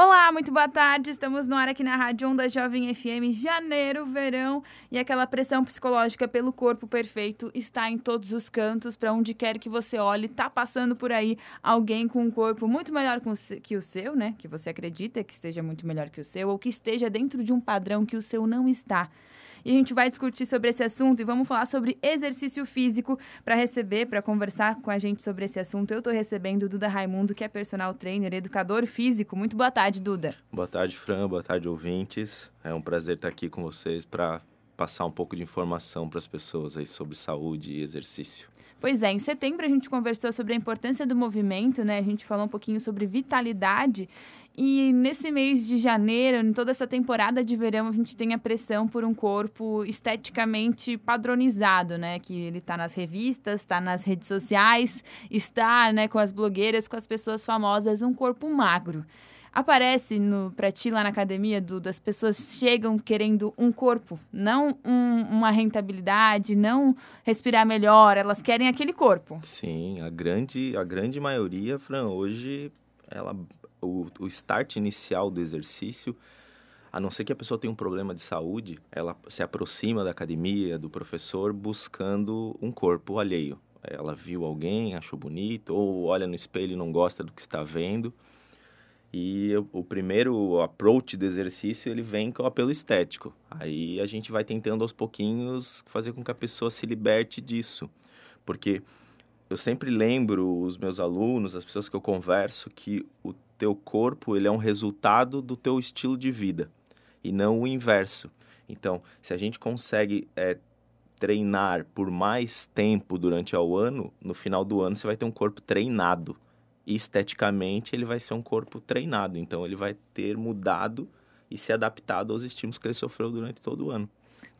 Olá, muito boa tarde. Estamos no ar aqui na Rádio Onda Jovem FM, janeiro, verão, e aquela pressão psicológica pelo corpo perfeito está em todos os cantos, para onde quer que você olhe, tá passando por aí alguém com um corpo muito melhor que o seu, né? Que você acredita que esteja muito melhor que o seu, ou que esteja dentro de um padrão que o seu não está. E a gente vai discutir sobre esse assunto e vamos falar sobre exercício físico para receber, para conversar com a gente sobre esse assunto. Eu estou recebendo o Duda Raimundo, que é personal trainer, educador físico. Muito boa tarde, Duda. Boa tarde, Fran. Boa tarde, ouvintes. É um prazer estar aqui com vocês para passar um pouco de informação para as pessoas aí sobre saúde e exercício. Pois é, em setembro a gente conversou sobre a importância do movimento, né? A gente falou um pouquinho sobre vitalidade e nesse mês de janeiro, em toda essa temporada de verão, a gente tem a pressão por um corpo esteticamente padronizado, né? Que ele está nas revistas, está nas redes sociais, está, né, com as blogueiras, com as pessoas famosas, um corpo magro. Aparece no para ti lá na academia, Dudu, as pessoas chegam querendo um corpo, não um, uma rentabilidade, não respirar melhor, elas querem aquele corpo. Sim, a grande, a grande maioria, Fran, hoje ela o, o start inicial do exercício, a não ser que a pessoa tenha um problema de saúde, ela se aproxima da academia, do professor, buscando um corpo alheio. Ela viu alguém, achou bonito, ou olha no espelho e não gosta do que está vendo. E o primeiro approach do exercício, ele vem com o apelo estético. Aí a gente vai tentando aos pouquinhos fazer com que a pessoa se liberte disso. Porque eu sempre lembro os meus alunos, as pessoas que eu converso, que o teu corpo ele é um resultado do teu estilo de vida e não o inverso. Então, se a gente consegue é, treinar por mais tempo durante o ano, no final do ano você vai ter um corpo treinado. E esteticamente ele vai ser um corpo treinado. Então ele vai ter mudado e se adaptado aos estímulos que ele sofreu durante todo o ano.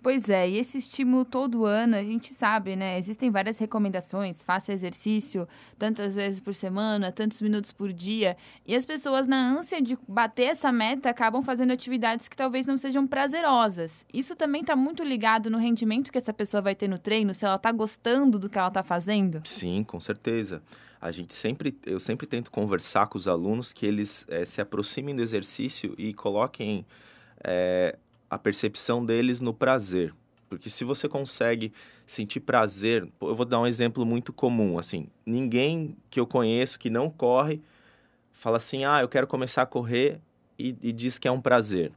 Pois é, e esse estímulo todo ano, a gente sabe, né? Existem várias recomendações, faça exercício tantas vezes por semana, tantos minutos por dia, e as pessoas, na ânsia de bater essa meta, acabam fazendo atividades que talvez não sejam prazerosas. Isso também está muito ligado no rendimento que essa pessoa vai ter no treino, se ela está gostando do que ela está fazendo? Sim, com certeza. A gente sempre, eu sempre tento conversar com os alunos que eles é, se aproximem do exercício e coloquem é, a percepção deles no prazer. Porque se você consegue sentir prazer, eu vou dar um exemplo muito comum, assim, ninguém que eu conheço que não corre fala assim, ah, eu quero começar a correr e, e diz que é um prazer.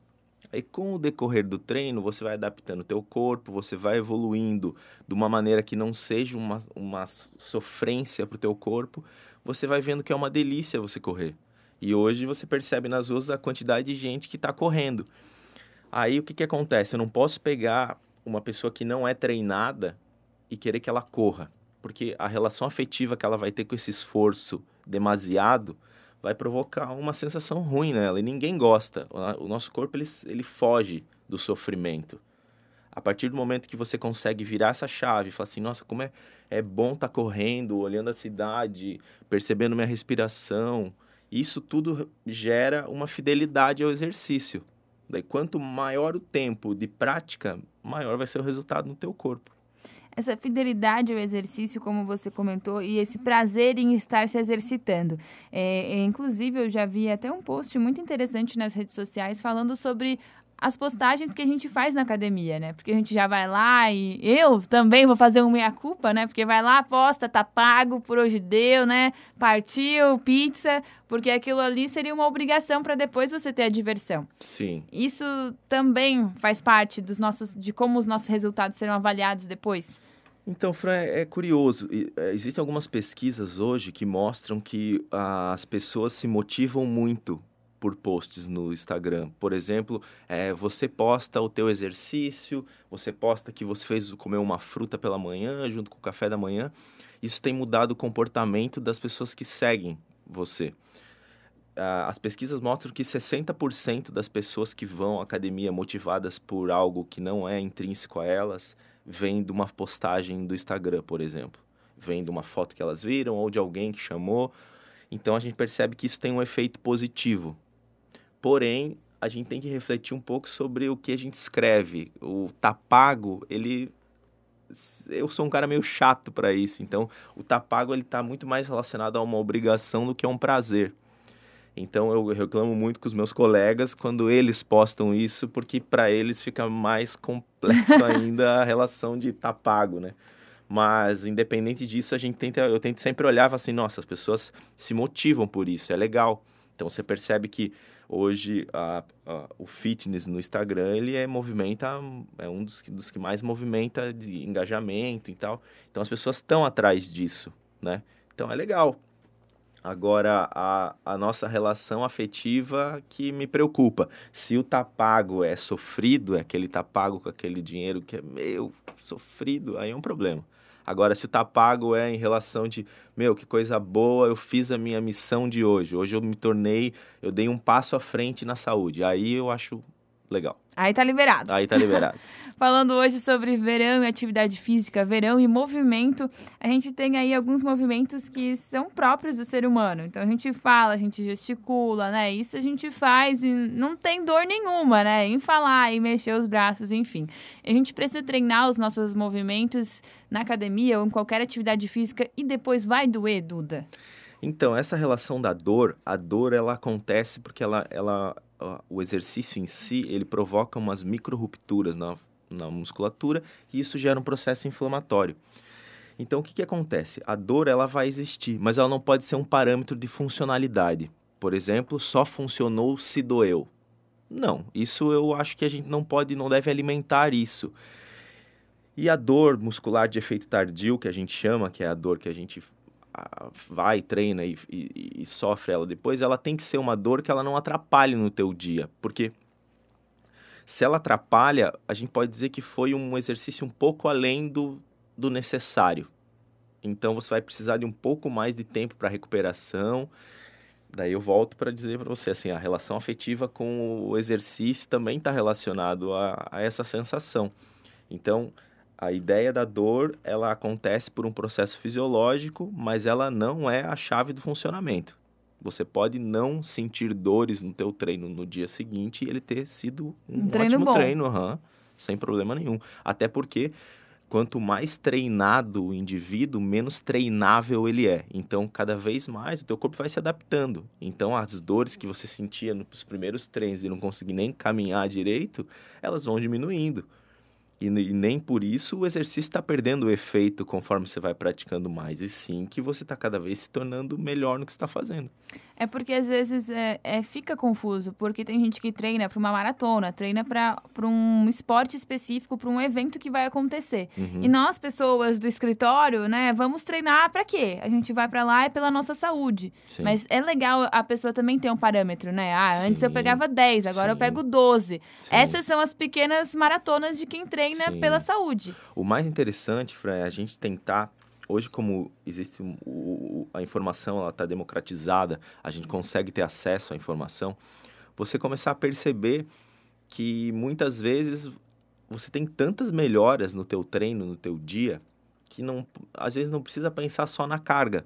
Aí com o decorrer do treino, você vai adaptando o teu corpo, você vai evoluindo de uma maneira que não seja uma, uma sofrência para o teu corpo, você vai vendo que é uma delícia você correr. E hoje você percebe nas ruas a quantidade de gente que está correndo. Aí o que, que acontece? Eu não posso pegar uma pessoa que não é treinada e querer que ela corra, porque a relação afetiva que ela vai ter com esse esforço demasiado vai provocar uma sensação ruim nela e ninguém gosta. O nosso corpo ele, ele foge do sofrimento. A partir do momento que você consegue virar essa chave e falar assim, nossa, como é, é bom estar tá correndo, olhando a cidade, percebendo minha respiração, isso tudo gera uma fidelidade ao exercício. Daí, quanto maior o tempo de prática, maior vai ser o resultado no teu corpo. Essa fidelidade ao exercício, como você comentou, e esse prazer em estar se exercitando. É, é, inclusive, eu já vi até um post muito interessante nas redes sociais falando sobre as postagens que a gente faz na academia, né? Porque a gente já vai lá e eu também vou fazer uma meia-culpa, né? Porque vai lá, posta, tá pago, por hoje deu, né? Partiu, pizza, porque aquilo ali seria uma obrigação para depois você ter a diversão. Sim. Isso também faz parte dos nossos, de como os nossos resultados serão avaliados depois. Então, Fran, é, é curioso. É, existem algumas pesquisas hoje que mostram que as pessoas se motivam muito por posts no Instagram. Por exemplo, é, você posta o teu exercício, você posta que você fez comer uma fruta pela manhã junto com o café da manhã. Isso tem mudado o comportamento das pessoas que seguem você. As pesquisas mostram que 60% das pessoas que vão à academia motivadas por algo que não é intrínseco a elas, vem de uma postagem do Instagram, por exemplo. Vem de uma foto que elas viram ou de alguém que chamou. Então a gente percebe que isso tem um efeito positivo Porém, a gente tem que refletir um pouco sobre o que a gente escreve. O tá pago, ele eu sou um cara meio chato para isso. Então, o tá pago ele tá muito mais relacionado a uma obrigação do que a um prazer. Então eu reclamo muito com os meus colegas quando eles postam isso, porque para eles fica mais complexo ainda a relação de tá pago, né? Mas independente disso, a gente tenta, eu tento sempre olhar assim, nossa, as pessoas se motivam por isso, é legal. Então você percebe que hoje a, a, o fitness no Instagram ele é movimenta é um dos, dos que mais movimenta de engajamento e tal. Então as pessoas estão atrás disso, né? Então é legal. Agora, a, a nossa relação afetiva que me preocupa. Se o tá pago é sofrido, é aquele tá pago com aquele dinheiro que é meu, sofrido, aí é um problema. Agora, se o tá pago é em relação de, meu, que coisa boa, eu fiz a minha missão de hoje. Hoje eu me tornei, eu dei um passo à frente na saúde. Aí eu acho legal. Aí tá liberado. Aí tá liberado. Falando hoje sobre verão e atividade física, verão e movimento, a gente tem aí alguns movimentos que são próprios do ser humano. Então a gente fala, a gente gesticula, né? Isso a gente faz e não tem dor nenhuma, né? Em falar e mexer os braços, enfim. A gente precisa treinar os nossos movimentos na academia ou em qualquer atividade física e depois vai doer, Duda. Então, essa relação da dor, a dor ela acontece porque ela, ela o exercício em si, ele provoca umas micro-rupturas na, na musculatura e isso gera um processo inflamatório. Então, o que, que acontece? A dor ela vai existir, mas ela não pode ser um parâmetro de funcionalidade. Por exemplo, só funcionou se doeu. Não, isso eu acho que a gente não pode, não deve alimentar isso. E a dor muscular de efeito tardio, que a gente chama, que é a dor que a gente vai, treina e, e, e, sofre ela depois, ela tem que ser uma dor que ela não atrapalhe no teu dia. Porque se ela atrapalha, a gente pode dizer que foi um exercício um pouco além do, do necessário. Então você vai precisar de um pouco mais de tempo para recuperação. Daí eu volto para dizer para você assim, a relação afetiva com o exercício também está relacionado a, a essa sensação. Então, a ideia da dor, ela acontece por um processo fisiológico, mas ela não é a chave do funcionamento. Você pode não sentir dores no teu treino no dia seguinte e ele ter sido um, um treino ótimo bom. treino, uhum, sem problema nenhum. Até porque quanto mais treinado o indivíduo, menos treinável ele é. Então, cada vez mais o teu corpo vai se adaptando. Então, as dores que você sentia nos primeiros treinos e não conseguir nem caminhar direito, elas vão diminuindo. E, e nem por isso o exercício está perdendo o efeito conforme você vai praticando mais, e sim que você está cada vez se tornando melhor no que está fazendo. É porque às vezes é, é, fica confuso, porque tem gente que treina para uma maratona, treina para um esporte específico, para um evento que vai acontecer. Uhum. E nós, pessoas do escritório, né, vamos treinar para quê? A gente vai para lá é pela nossa saúde. Sim. Mas é legal a pessoa também ter um parâmetro, né? Ah, Sim. antes eu pegava 10, agora Sim. eu pego 12. Essas são as pequenas maratonas de quem treina pela saúde. O mais interessante, Fran, é a gente tentar hoje como existe o, a informação ela está democratizada a gente consegue ter acesso à informação você começar a perceber que muitas vezes você tem tantas melhoras no teu treino no teu dia que não às vezes não precisa pensar só na carga.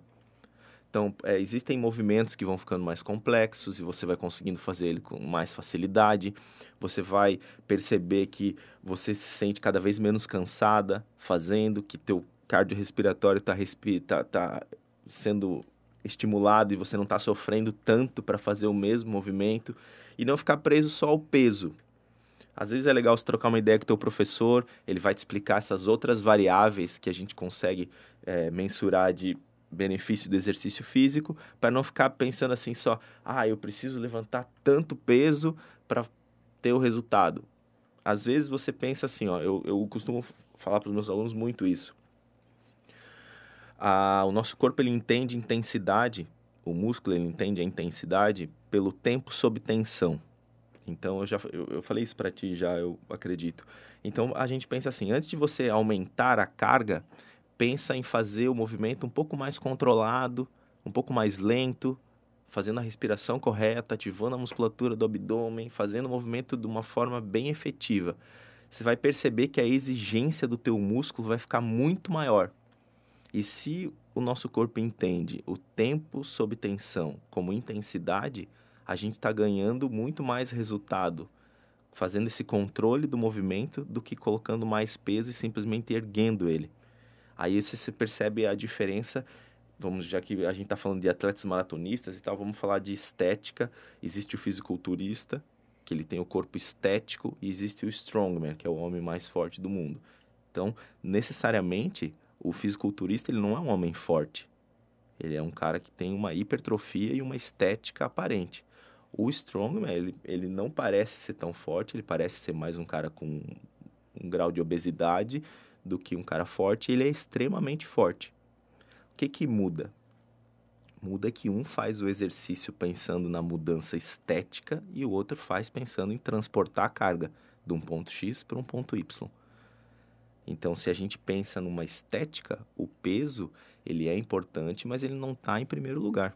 Então é, existem movimentos que vão ficando mais complexos e você vai conseguindo fazer ele com mais facilidade. Você vai perceber que você se sente cada vez menos cansada fazendo que teu cardiorrespiratório está tá, tá sendo estimulado e você não está sofrendo tanto para fazer o mesmo movimento e não ficar preso só ao peso. Às vezes é legal você trocar uma ideia com o teu professor, ele vai te explicar essas outras variáveis que a gente consegue é, mensurar de benefício do exercício físico, para não ficar pensando assim só, ah, eu preciso levantar tanto peso para ter o resultado. Às vezes você pensa assim, ó, eu, eu costumo falar para os meus alunos muito isso a, o nosso corpo ele entende intensidade, o músculo ele entende a intensidade pelo tempo sob tensão. Então eu já eu, eu falei isso para ti já, eu acredito. Então a gente pensa assim, antes de você aumentar a carga, pensa em fazer o movimento um pouco mais controlado, um pouco mais lento, fazendo a respiração correta, ativando a musculatura do abdômen, fazendo o movimento de uma forma bem efetiva. Você vai perceber que a exigência do teu músculo vai ficar muito maior. E se o nosso corpo entende o tempo sob tensão como intensidade, a gente está ganhando muito mais resultado fazendo esse controle do movimento do que colocando mais peso e simplesmente erguendo ele. Aí você percebe a diferença vamos já que a gente está falando de atletas maratonistas e tal, vamos falar de estética. Existe o fisiculturista, que ele tem o corpo estético, e existe o strongman, que é o homem mais forte do mundo. Então, necessariamente, o fisiculturista ele não é um homem forte. Ele é um cara que tem uma hipertrofia e uma estética aparente. O strongman, ele, ele não parece ser tão forte, ele parece ser mais um cara com um grau de obesidade do que um cara forte, ele é extremamente forte. O que que muda? Muda que um faz o exercício pensando na mudança estética e o outro faz pensando em transportar a carga de um ponto X para um ponto Y. Então, se a gente pensa numa estética, o peso ele é importante, mas ele não está em primeiro lugar.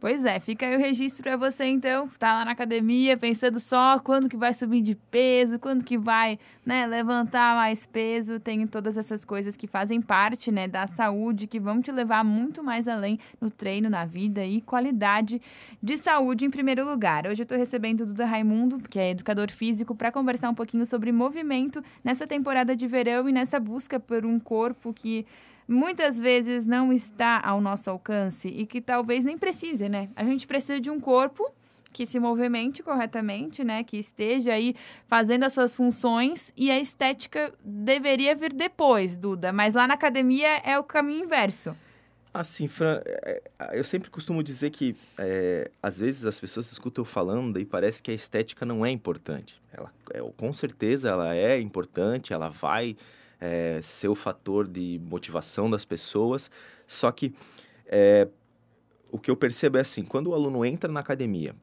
Pois é, fica aí o registro para você então, tá lá na academia pensando só quando que vai subir de peso, quando que vai, né, levantar mais peso, tem todas essas coisas que fazem parte, né, da saúde, que vão te levar muito mais além no treino, na vida e qualidade de saúde em primeiro lugar. Hoje eu tô recebendo o Duda Raimundo, que é educador físico, para conversar um pouquinho sobre movimento nessa temporada de verão e nessa busca por um corpo que muitas vezes não está ao nosso alcance e que talvez nem precise, né? A gente precisa de um corpo que se movimente corretamente, né, que esteja aí fazendo as suas funções e a estética deveria vir depois, Duda, mas lá na academia é o caminho inverso. Assim, Fran, é, é, eu sempre costumo dizer que é, às vezes as pessoas escutam eu falando e parece que a estética não é importante. Ela, é, com certeza ela é importante, ela vai é, ser o fator de motivação das pessoas. Só que é, o que eu percebo é assim: quando o aluno entra na academia,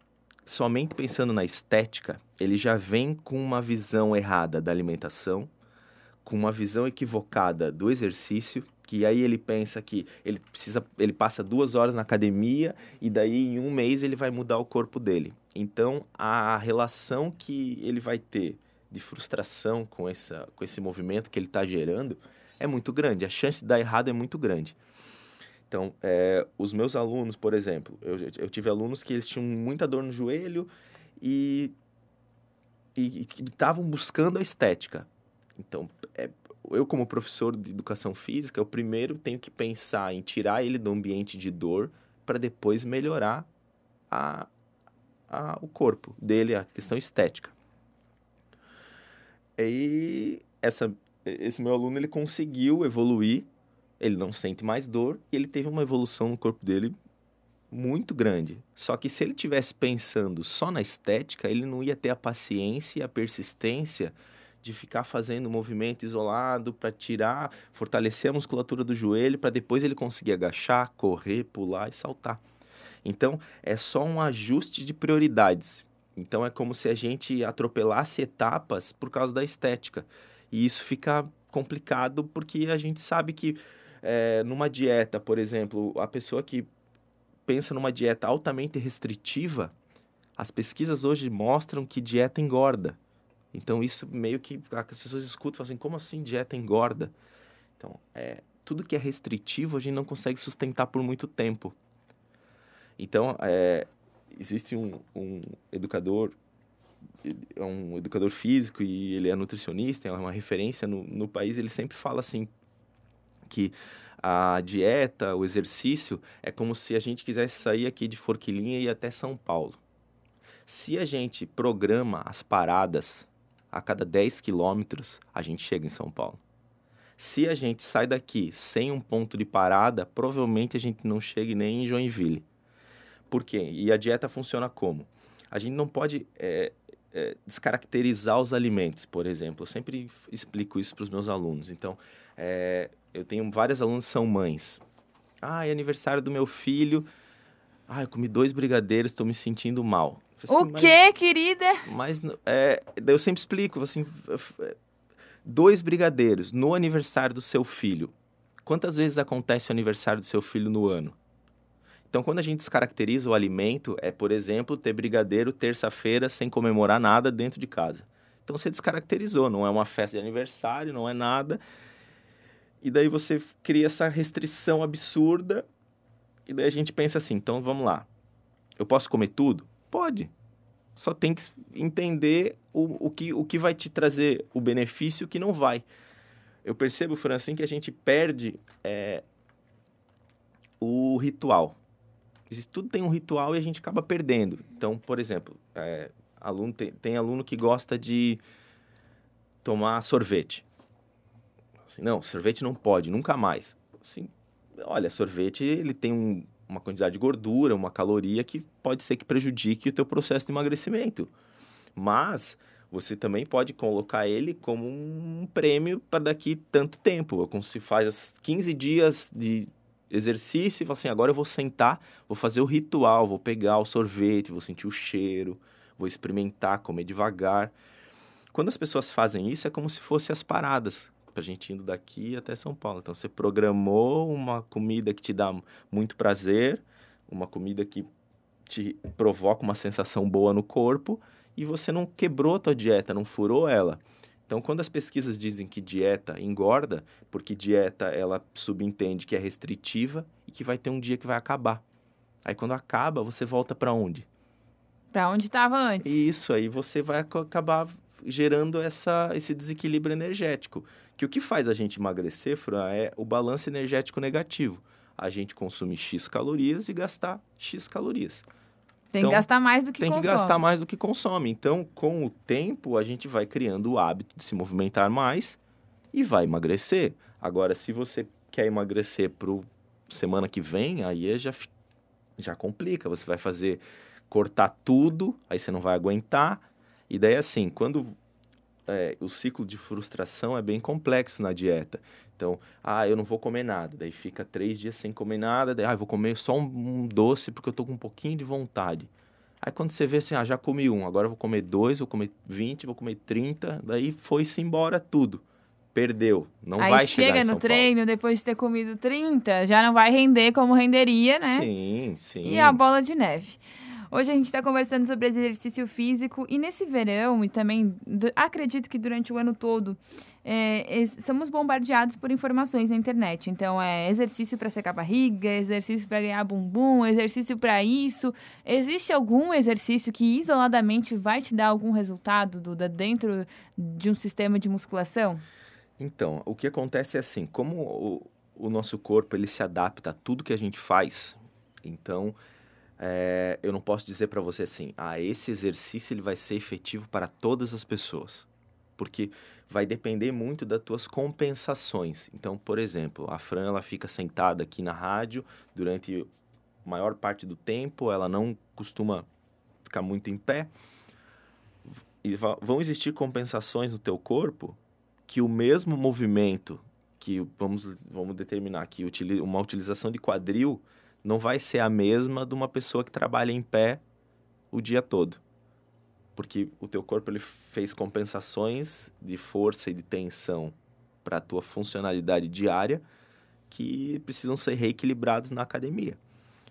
somente pensando na estética, ele já vem com uma visão errada da alimentação, com uma visão equivocada do exercício, que aí ele pensa que ele precisa, ele passa duas horas na academia e daí em um mês ele vai mudar o corpo dele. Então a relação que ele vai ter de frustração com, essa, com esse movimento que ele está gerando é muito grande. A chance de dar errado é muito grande. Então, é, os meus alunos, por exemplo, eu, eu tive alunos que eles tinham muita dor no joelho e estavam buscando a estética. Então, é, eu como professor de educação física, eu primeiro tenho que pensar em tirar ele do ambiente de dor para depois melhorar a, a, o corpo dele, a questão estética. E essa, esse meu aluno ele conseguiu evoluir, ele não sente mais dor e ele teve uma evolução no corpo dele muito grande. Só que se ele tivesse pensando só na estética, ele não ia ter a paciência e a persistência de ficar fazendo movimento isolado para tirar, fortalecer a musculatura do joelho para depois ele conseguir agachar, correr, pular e saltar. Então, é só um ajuste de prioridades. Então é como se a gente atropelasse etapas por causa da estética. E isso fica complicado porque a gente sabe que é, numa dieta, por exemplo, a pessoa que pensa numa dieta altamente restritiva, as pesquisas hoje mostram que dieta engorda. Então isso meio que as pessoas escutam assim, como assim dieta engorda? Então, é, tudo que é restritivo a gente não consegue sustentar por muito tempo. Então, é, existe um, um educador é um educador físico e ele é nutricionista, é uma referência no, no país, ele sempre fala assim que a dieta, o exercício é como se a gente quisesse sair aqui de Forquilinha e ir até São Paulo. Se a gente programa as paradas a cada 10 quilômetros, a gente chega em São Paulo. Se a gente sai daqui sem um ponto de parada, provavelmente a gente não chega nem em Joinville. Por quê? E a dieta funciona como? A gente não pode é, é, descaracterizar os alimentos, por exemplo. Eu sempre explico isso para os meus alunos. Então, é, eu tenho vários alunos que são mães. Ah, é aniversário do meu filho. Ah, eu comi dois brigadeiros, estou me sentindo mal. Assim, o quê, querida? Mas é, eu sempre explico, assim, dois brigadeiros no aniversário do seu filho. Quantas vezes acontece o aniversário do seu filho no ano? Então, quando a gente descaracteriza o alimento, é, por exemplo, ter brigadeiro terça-feira sem comemorar nada dentro de casa. Então, você descaracterizou, não é uma festa de aniversário, não é nada. E daí você cria essa restrição absurda. E daí a gente pensa assim: então vamos lá. Eu posso comer tudo? Pode. Só tem que entender o, o, que, o que vai te trazer o benefício e o que não vai. Eu percebo, Francine, que a gente perde é, o ritual. Tudo tem um ritual e a gente acaba perdendo. Então, por exemplo, é, aluno tem, tem aluno que gosta de tomar sorvete. Assim, não, sorvete não pode, nunca mais. Assim, olha, sorvete ele tem um, uma quantidade de gordura, uma caloria que pode ser que prejudique o teu processo de emagrecimento. Mas você também pode colocar ele como um prêmio para daqui tanto tempo. Como se faz 15 dias de exercício e fala assim, agora eu vou sentar, vou fazer o ritual, vou pegar o sorvete, vou sentir o cheiro, vou experimentar, comer devagar. Quando as pessoas fazem isso, é como se fossem as paradas para a gente indo daqui até São Paulo. Então, você programou uma comida que te dá muito prazer, uma comida que te provoca uma sensação boa no corpo e você não quebrou a tua dieta, não furou ela. Então, quando as pesquisas dizem que dieta engorda, porque dieta ela subentende que é restritiva e que vai ter um dia que vai acabar. Aí, quando acaba, você volta para onde? Para onde estava antes. Isso, aí você vai acabar gerando essa, esse desequilíbrio energético. Que o que faz a gente emagrecer, Fran, é o balanço energético negativo. A gente consumir X calorias e gastar X calorias. Tem então, que gastar mais do que tem consome. Tem que gastar mais do que consome. Então, com o tempo, a gente vai criando o hábito de se movimentar mais e vai emagrecer. Agora, se você quer emagrecer para semana que vem, aí já, já complica. Você vai fazer cortar tudo, aí você não vai aguentar. E daí, assim, quando é, o ciclo de frustração é bem complexo na dieta. Então, ah, eu não vou comer nada. Daí fica três dias sem comer nada. Daí, ah, vou comer só um, um, doce porque eu tô com um pouquinho de vontade. Aí quando você vê assim, ah, já comi um, agora eu vou comer dois, vou comer vinte, vou comer trinta. Daí foi-se embora tudo. Perdeu. Não Aí vai chega no treino, depois de ter comido 30, já não vai render como renderia, né? Sim, sim. E a bola de neve. Hoje a gente está conversando sobre exercício físico e nesse verão e também acredito que durante o ano todo é, somos bombardeados por informações na internet. Então é exercício para secar barriga, exercício para ganhar bumbum, exercício para isso. Existe algum exercício que isoladamente vai te dar algum resultado, Duda, dentro de um sistema de musculação? Então, o que acontece é assim, como o, o nosso corpo ele se adapta a tudo que a gente faz, então é, eu não posso dizer para você assim, ah, esse exercício ele vai ser efetivo para todas as pessoas, porque vai depender muito das tuas compensações. Então, por exemplo, a Fran ela fica sentada aqui na rádio durante a maior parte do tempo, ela não costuma ficar muito em pé. E vão existir compensações no teu corpo que o mesmo movimento que vamos, vamos determinar aqui, uma utilização de quadril não vai ser a mesma de uma pessoa que trabalha em pé o dia todo. Porque o teu corpo ele fez compensações de força e de tensão para a tua funcionalidade diária que precisam ser reequilibrados na academia.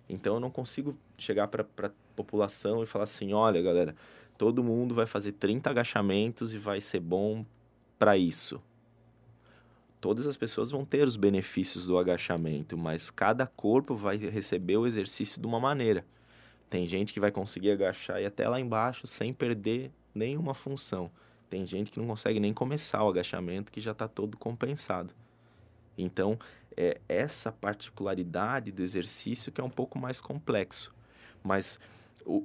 Então eu não consigo chegar para a população e falar assim, olha, galera, todo mundo vai fazer 30 agachamentos e vai ser bom para isso todas as pessoas vão ter os benefícios do agachamento, mas cada corpo vai receber o exercício de uma maneira. Tem gente que vai conseguir agachar e até lá embaixo sem perder nenhuma função. Tem gente que não consegue nem começar o agachamento que já está todo compensado. Então, é essa particularidade do exercício que é um pouco mais complexo. Mas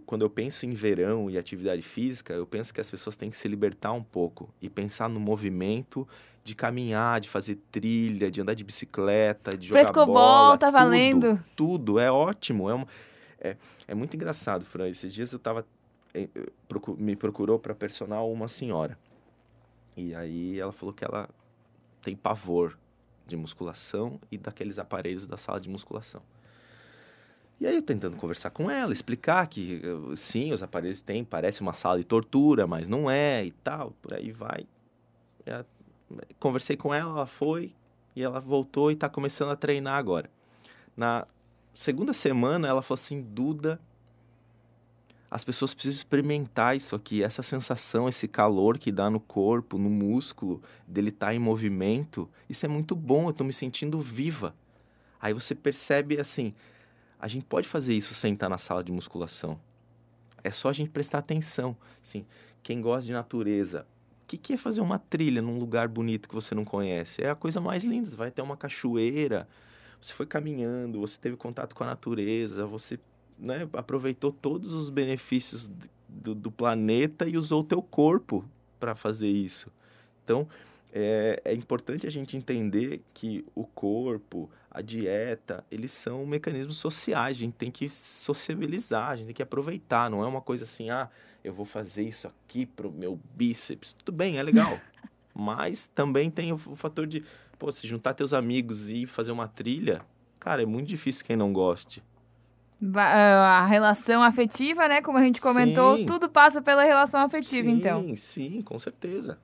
quando eu penso em verão e atividade física, eu penso que as pessoas têm que se libertar um pouco e pensar no movimento de caminhar, de fazer trilha, de andar de bicicleta, de jogar Frescobol, bola. tá valendo. Tudo, tudo, é ótimo. É, um, é, é muito engraçado, Fran. Esses dias eu tava. Eh, me procurou para personal uma senhora. E aí ela falou que ela tem pavor de musculação e daqueles aparelhos da sala de musculação. E aí eu tentando conversar com ela, explicar que sim, os aparelhos têm, parece uma sala de tortura, mas não é e tal, por aí vai. Conversei com ela, ela foi e ela voltou e está começando a treinar agora. Na segunda semana, ela falou assim: Duda, as pessoas precisam experimentar isso aqui, essa sensação, esse calor que dá no corpo, no músculo, dele estar tá em movimento. Isso é muito bom, eu estou me sentindo viva. Aí você percebe assim: a gente pode fazer isso sem estar na sala de musculação. É só a gente prestar atenção. Assim, quem gosta de natureza, que, que é fazer uma trilha num lugar bonito que você não conhece? É a coisa mais linda. Você vai ter uma cachoeira, você foi caminhando, você teve contato com a natureza, você né, aproveitou todos os benefícios do, do planeta e usou o teu corpo para fazer isso. Então, é, é, importante a gente entender que o corpo, a dieta, eles são mecanismos sociais. A gente tem que sociabilizar, a gente tem que aproveitar. Não é uma coisa assim, ah, eu vou fazer isso aqui pro meu bíceps. Tudo bem, é legal. Mas também tem o, fator de, pô, se juntar teus amigos e fazer uma trilha, cara, é muito difícil quem não goste. A relação afetiva, né? Como a gente comentou, sim. tudo passa pela relação afetiva, sim, então. Sim, sim, com certeza.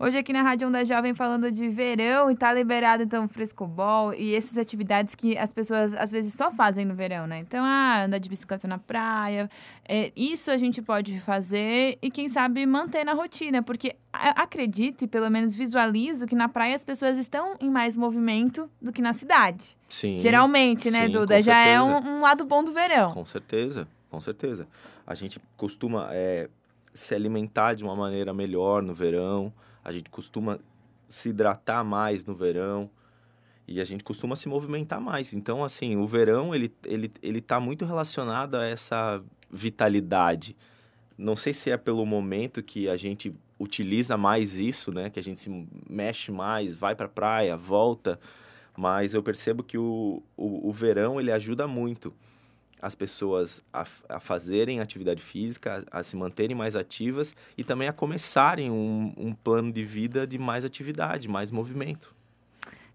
Hoje aqui na Rádio Onda Jovem falando de verão e tá liberado então frescobol e essas atividades que as pessoas às vezes só fazem no verão, né? Então, ah, andar de bicicleta na praia, é, isso a gente pode fazer e quem sabe manter na rotina, porque acredito e pelo menos visualizo que na praia as pessoas estão em mais movimento do que na cidade. Sim. Geralmente, né, sim, Duda? Já é um, um, lado bom do verão. Com certeza, com certeza. A gente costuma é, se alimentar de uma maneira melhor no verão a gente costuma se hidratar mais no verão e a gente costuma se movimentar mais. Então, assim, o verão, ele, ele, ele tá muito relacionado a essa vitalidade. Não sei se é pelo momento que a gente utiliza mais isso, né? Que a gente se mexe mais, vai para a praia, volta. Mas eu percebo que o, o, o verão, ele ajuda muito as pessoas a, a fazerem atividade física, a, a, se manterem mais ativas e também a começarem um, um plano de vida de mais atividade, mais movimento.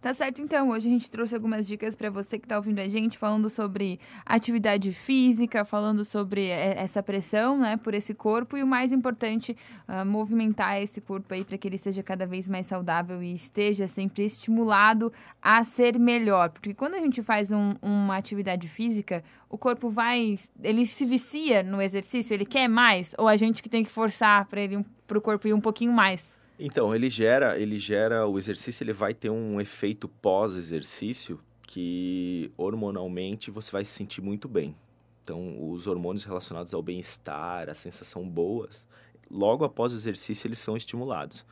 Tá certo, então. Hoje a gente trouxe algumas dicas para você que está ouvindo a gente, falando sobre atividade física, falando sobre é, essa pressão, né, por esse corpo e o mais importante, uh, movimentar esse corpo aí para que ele seja cada vez mais saudável e esteja sempre estimulado a ser melhor. Porque quando a gente faz um, uma atividade física, o corpo vai, ele se vicia no exercício, ele quer mais, ou a gente que tem que forçar para ele, para o corpo ir um pouquinho mais? Então, ele gera, ele gera o exercício, ele vai ter um efeito pós-exercício que hormonalmente você vai se sentir muito bem. Então, os hormônios relacionados ao bem-estar, a sensação boas, logo após o exercício eles são estimulados.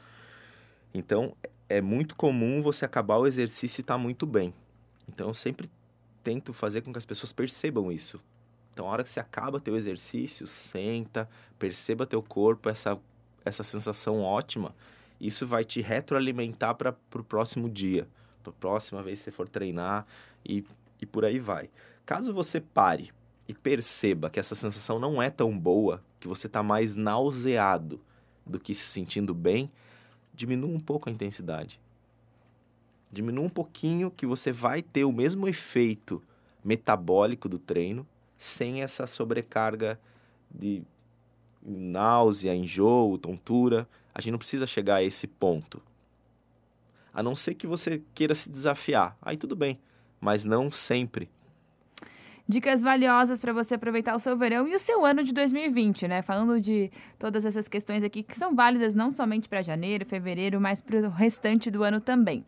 Então, é muito comum você acabar o exercício e estar tá muito bem. Então, eu sempre tento fazer com que as pessoas percebam isso. Então, a hora que você acaba teu exercício, senta, perceba teu corpo, essa essa sensação ótima, isso vai te retroalimentar para o próximo dia, para a próxima vez que você for treinar e, e por aí vai. Caso você pare e perceba que essa sensação não é tão boa, que você está mais nauseado do que se sentindo bem, diminua um pouco a intensidade. Diminua um pouquinho que você vai ter o mesmo efeito metabólico do treino sem essa sobrecarga de náusea, enjoo, tontura. A gente não precisa chegar a esse ponto. A não ser que você queira se desafiar. Aí tudo bem, mas não sempre. Dicas valiosas para você aproveitar o seu verão e o seu ano de 2020, né? Falando de todas essas questões aqui que são válidas não somente para janeiro, fevereiro, mas para o restante do ano também.